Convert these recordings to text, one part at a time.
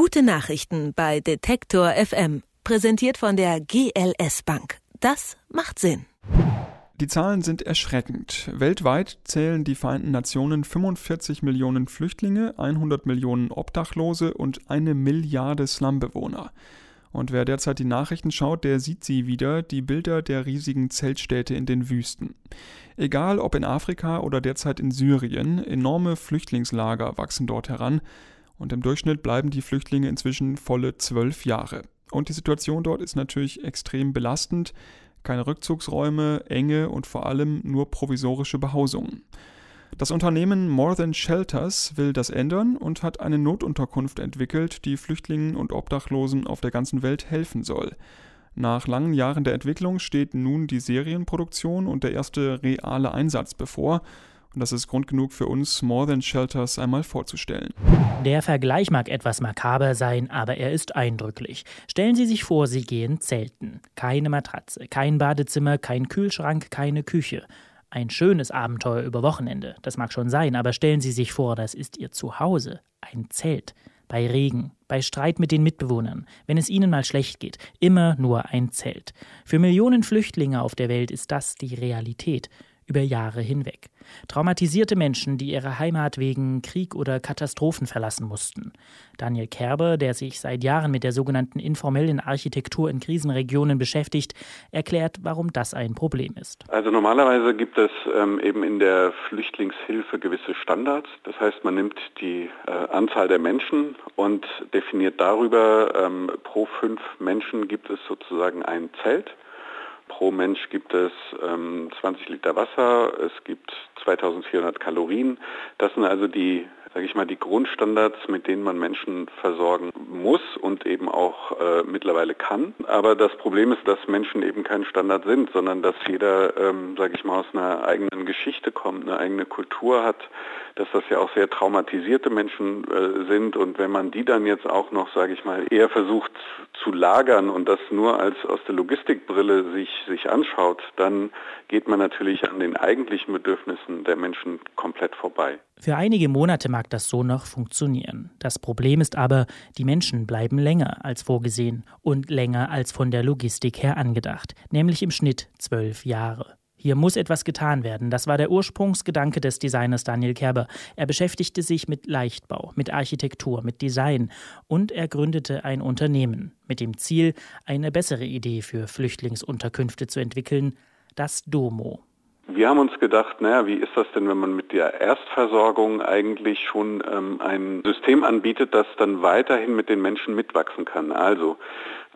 Gute Nachrichten bei Detektor FM, präsentiert von der GLS Bank. Das macht Sinn. Die Zahlen sind erschreckend. Weltweit zählen die Vereinten Nationen 45 Millionen Flüchtlinge, 100 Millionen Obdachlose und eine Milliarde Slumbewohner. Und wer derzeit die Nachrichten schaut, der sieht sie wieder, die Bilder der riesigen Zeltstädte in den Wüsten. Egal ob in Afrika oder derzeit in Syrien, enorme Flüchtlingslager wachsen dort heran und im Durchschnitt bleiben die Flüchtlinge inzwischen volle zwölf Jahre. Und die Situation dort ist natürlich extrem belastend, keine Rückzugsräume, enge und vor allem nur provisorische Behausungen. Das Unternehmen More Than Shelters will das ändern und hat eine Notunterkunft entwickelt, die Flüchtlingen und Obdachlosen auf der ganzen Welt helfen soll. Nach langen Jahren der Entwicklung steht nun die Serienproduktion und der erste reale Einsatz bevor. Und das ist Grund genug für uns, More Than Shelters einmal vorzustellen. Der Vergleich mag etwas makaber sein, aber er ist eindrücklich. Stellen Sie sich vor, Sie gehen zelten. Keine Matratze, kein Badezimmer, kein Kühlschrank, keine Küche. Ein schönes Abenteuer über Wochenende, das mag schon sein, aber stellen Sie sich vor, das ist Ihr Zuhause, ein Zelt. Bei Regen, bei Streit mit den Mitbewohnern, wenn es ihnen mal schlecht geht, immer nur ein Zelt. Für Millionen Flüchtlinge auf der Welt ist das die Realität über Jahre hinweg. Traumatisierte Menschen, die ihre Heimat wegen Krieg oder Katastrophen verlassen mussten. Daniel Kerber, der sich seit Jahren mit der sogenannten informellen Architektur in Krisenregionen beschäftigt, erklärt, warum das ein Problem ist. Also normalerweise gibt es ähm, eben in der Flüchtlingshilfe gewisse Standards. Das heißt, man nimmt die äh, Anzahl der Menschen und definiert darüber, ähm, pro fünf Menschen gibt es sozusagen ein Zelt. Pro Mensch gibt es ähm, 20 Liter Wasser, es gibt 2400 Kalorien. Das sind also die sage ich mal, die Grundstandards, mit denen man Menschen versorgen muss und eben auch äh, mittlerweile kann. Aber das Problem ist, dass Menschen eben kein Standard sind, sondern dass jeder, ähm, sage ich mal, aus einer eigenen Geschichte kommt, eine eigene Kultur hat, dass das ja auch sehr traumatisierte Menschen äh, sind und wenn man die dann jetzt auch noch, sage ich mal, eher versucht zu lagern und das nur als aus der Logistikbrille sich, sich anschaut, dann geht man natürlich an den eigentlichen Bedürfnissen der Menschen komplett vorbei. Für einige Monate mag das so noch funktionieren. Das Problem ist aber, die Menschen bleiben länger als vorgesehen und länger als von der Logistik her angedacht, nämlich im Schnitt zwölf Jahre. Hier muss etwas getan werden. Das war der Ursprungsgedanke des Designers Daniel Kerber. Er beschäftigte sich mit Leichtbau, mit Architektur, mit Design und er gründete ein Unternehmen mit dem Ziel, eine bessere Idee für Flüchtlingsunterkünfte zu entwickeln, das Domo. Wir haben uns gedacht, naja, wie ist das denn, wenn man mit der Erstversorgung eigentlich schon ähm, ein System anbietet, das dann weiterhin mit den Menschen mitwachsen kann. Also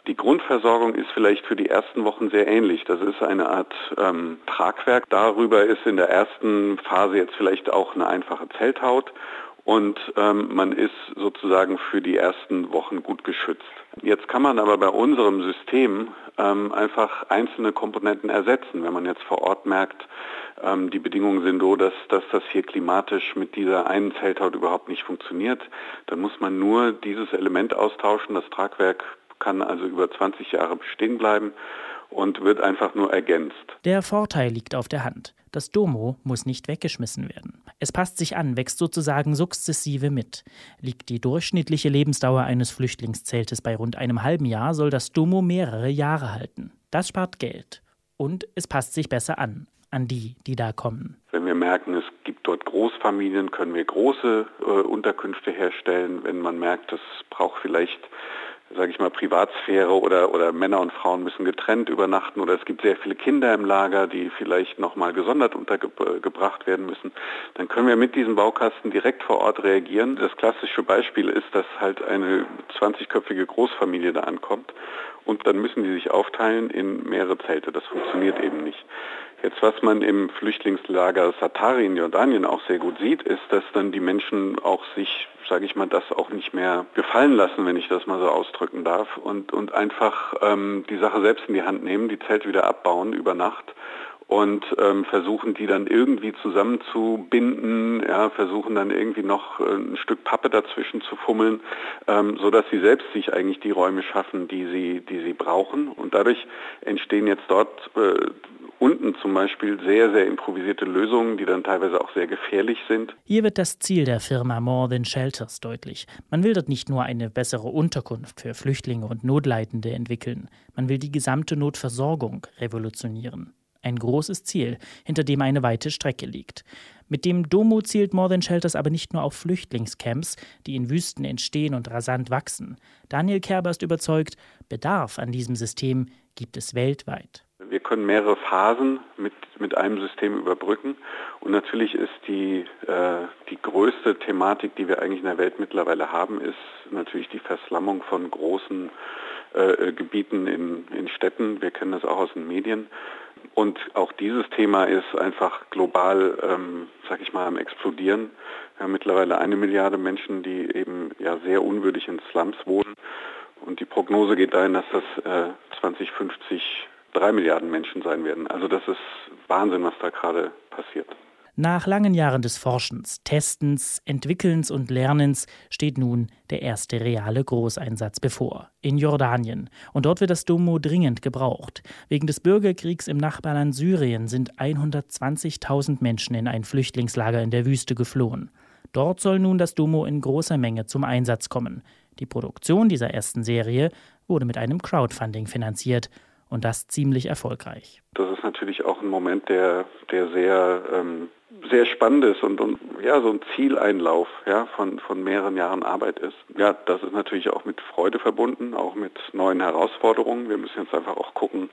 die Grundversorgung ist vielleicht für die ersten Wochen sehr ähnlich. Das ist eine Art ähm, Tragwerk. Darüber ist in der ersten Phase jetzt vielleicht auch eine einfache Zelthaut und ähm, man ist sozusagen für die ersten Wochen gut geschützt. Jetzt kann man aber bei unserem System ähm, einfach einzelne Komponenten ersetzen. Wenn man jetzt vor Ort merkt, ähm, die Bedingungen sind so, dass, dass das hier klimatisch mit dieser einen Zelthaut überhaupt nicht funktioniert, dann muss man nur dieses Element austauschen. Das Tragwerk kann also über 20 Jahre bestehen bleiben und wird einfach nur ergänzt. Der Vorteil liegt auf der Hand. Das Domo muss nicht weggeschmissen werden. Es passt sich an, wächst sozusagen sukzessive mit. Liegt die durchschnittliche Lebensdauer eines Flüchtlingszeltes bei rund einem halben Jahr, soll das Domo mehrere Jahre halten. Das spart Geld. Und es passt sich besser an, an die, die da kommen. Wenn wir merken, es gibt dort Großfamilien, können wir große äh, Unterkünfte herstellen. Wenn man merkt, es braucht vielleicht sage ich mal, Privatsphäre oder, oder Männer und Frauen müssen getrennt übernachten oder es gibt sehr viele Kinder im Lager, die vielleicht nochmal gesondert untergebracht werden müssen, dann können wir mit diesem Baukasten direkt vor Ort reagieren. Das klassische Beispiel ist, dass halt eine 20-köpfige Großfamilie da ankommt und dann müssen die sich aufteilen in mehrere Zelte. Das funktioniert eben nicht. Jetzt, was man im Flüchtlingslager Satari in Jordanien auch sehr gut sieht, ist, dass dann die Menschen auch sich, sage ich mal, das auch nicht mehr gefallen lassen, wenn ich das mal so ausdrücken darf, und, und einfach ähm, die Sache selbst in die Hand nehmen, die Zelte wieder abbauen über Nacht und ähm, versuchen die dann irgendwie zusammenzubinden, ja, versuchen dann irgendwie noch äh, ein Stück Pappe dazwischen zu fummeln, ähm, so dass sie selbst sich eigentlich die Räume schaffen, die sie, die sie brauchen. Und dadurch entstehen jetzt dort äh, unten zum Beispiel sehr, sehr improvisierte Lösungen, die dann teilweise auch sehr gefährlich sind. Hier wird das Ziel der Firma More Than Shelters deutlich. Man will dort nicht nur eine bessere Unterkunft für Flüchtlinge und Notleidende entwickeln, man will die gesamte Notversorgung revolutionieren. Ein großes Ziel, hinter dem eine weite Strecke liegt. Mit dem Domo zielt More Than Shelters aber nicht nur auf Flüchtlingscamps, die in Wüsten entstehen und rasant wachsen. Daniel Kerber ist überzeugt, Bedarf an diesem System gibt es weltweit. Wir können mehrere Phasen mit, mit einem System überbrücken. Und natürlich ist die, äh, die größte Thematik, die wir eigentlich in der Welt mittlerweile haben, ist natürlich die Verslammung von großen äh, Gebieten in, in Städten. Wir kennen das auch aus den Medien. Und auch dieses Thema ist einfach global, ähm, sag ich mal, am explodieren. Wir haben mittlerweile eine Milliarde Menschen, die eben ja sehr unwürdig in Slums wohnen. Und die Prognose geht dahin, dass das äh, 2050 drei Milliarden Menschen sein werden. Also das ist Wahnsinn, was da gerade passiert. Nach langen Jahren des Forschens, Testens, Entwickelns und Lernens steht nun der erste reale Großeinsatz bevor, in Jordanien. Und dort wird das Domo dringend gebraucht. Wegen des Bürgerkriegs im Nachbarland Syrien sind 120.000 Menschen in ein Flüchtlingslager in der Wüste geflohen. Dort soll nun das Domo in großer Menge zum Einsatz kommen. Die Produktion dieser ersten Serie wurde mit einem Crowdfunding finanziert und das ziemlich erfolgreich. Das ist natürlich auch ein Moment, der, der sehr, ähm, sehr spannend ist und, und ja, so ein Zieleinlauf ja, von, von mehreren Jahren Arbeit ist. Ja, das ist natürlich auch mit Freude verbunden, auch mit neuen Herausforderungen. Wir müssen jetzt einfach auch gucken,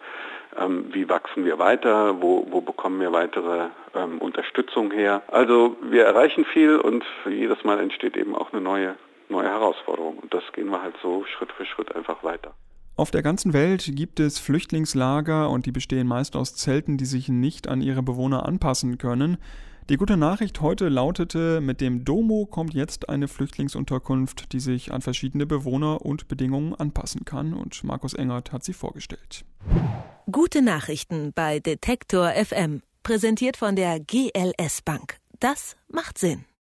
ähm, wie wachsen wir weiter, wo, wo bekommen wir weitere ähm, Unterstützung her. Also wir erreichen viel und jedes Mal entsteht eben auch eine neue, neue Herausforderung. Und das gehen wir halt so Schritt für Schritt einfach weiter. Auf der ganzen Welt gibt es Flüchtlingslager und die bestehen meist aus Zelten, die sich nicht an ihre Bewohner anpassen können. Die gute Nachricht heute lautete, mit dem Domo kommt jetzt eine Flüchtlingsunterkunft, die sich an verschiedene Bewohner und Bedingungen anpassen kann und Markus Engert hat sie vorgestellt. Gute Nachrichten bei Detektor FM, präsentiert von der GLS Bank. Das macht Sinn.